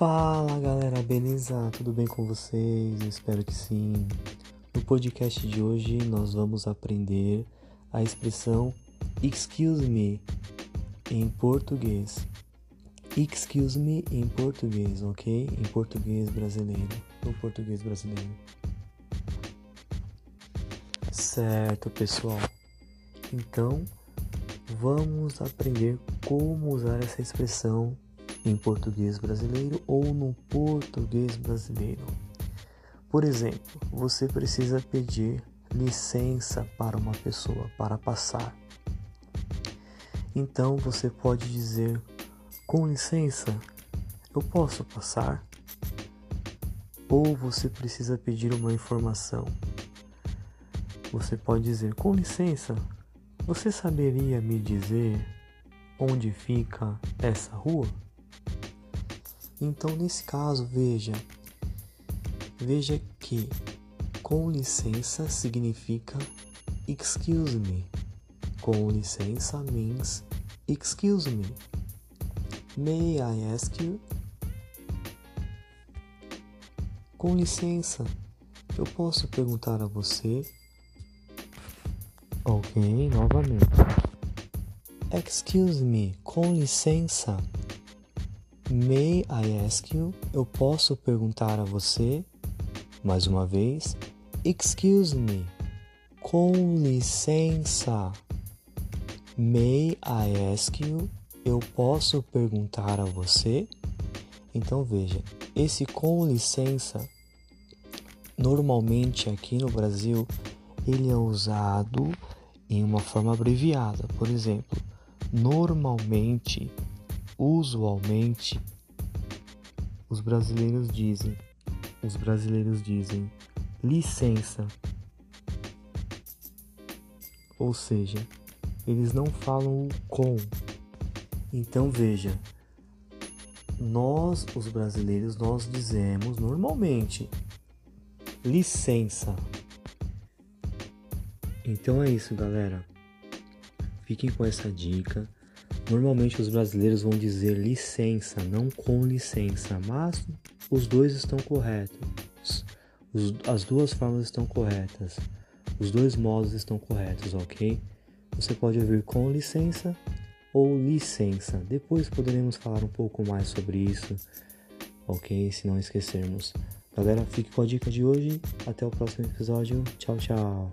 Fala galera, beleza? Tudo bem com vocês? Eu espero que sim. No podcast de hoje nós vamos aprender a expressão excuse me em português. Excuse me em português, ok? Em português brasileiro. No português brasileiro. Certo, pessoal. Então, vamos aprender como usar essa expressão em português brasileiro ou no português brasileiro. Por exemplo, você precisa pedir licença para uma pessoa para passar. Então você pode dizer: Com licença, eu posso passar? Ou você precisa pedir uma informação. Você pode dizer: Com licença, você saberia me dizer onde fica essa rua? Então, nesse caso, veja, veja que com licença significa excuse me. Com licença means excuse me. May I ask you? Com licença, eu posso perguntar a você? Ok, novamente. Excuse me, com licença. May I ask you? Eu posso perguntar a você? Mais uma vez. Excuse me. Com licença. May I ask you? Eu posso perguntar a você? Então veja, esse com licença, normalmente aqui no Brasil, ele é usado em uma forma abreviada. Por exemplo, normalmente usualmente os brasileiros dizem, os brasileiros dizem licença. Ou seja, eles não falam o com. Então veja, nós, os brasileiros, nós dizemos normalmente licença. Então é isso, galera. Fiquem com essa dica. Normalmente os brasileiros vão dizer licença, não com licença, mas os dois estão corretos. Os, as duas formas estão corretas. Os dois modos estão corretos, ok? Você pode ouvir com licença ou licença. Depois poderemos falar um pouco mais sobre isso, ok? Se não esquecermos. Galera, fique com a dica de hoje. Até o próximo episódio. Tchau, tchau.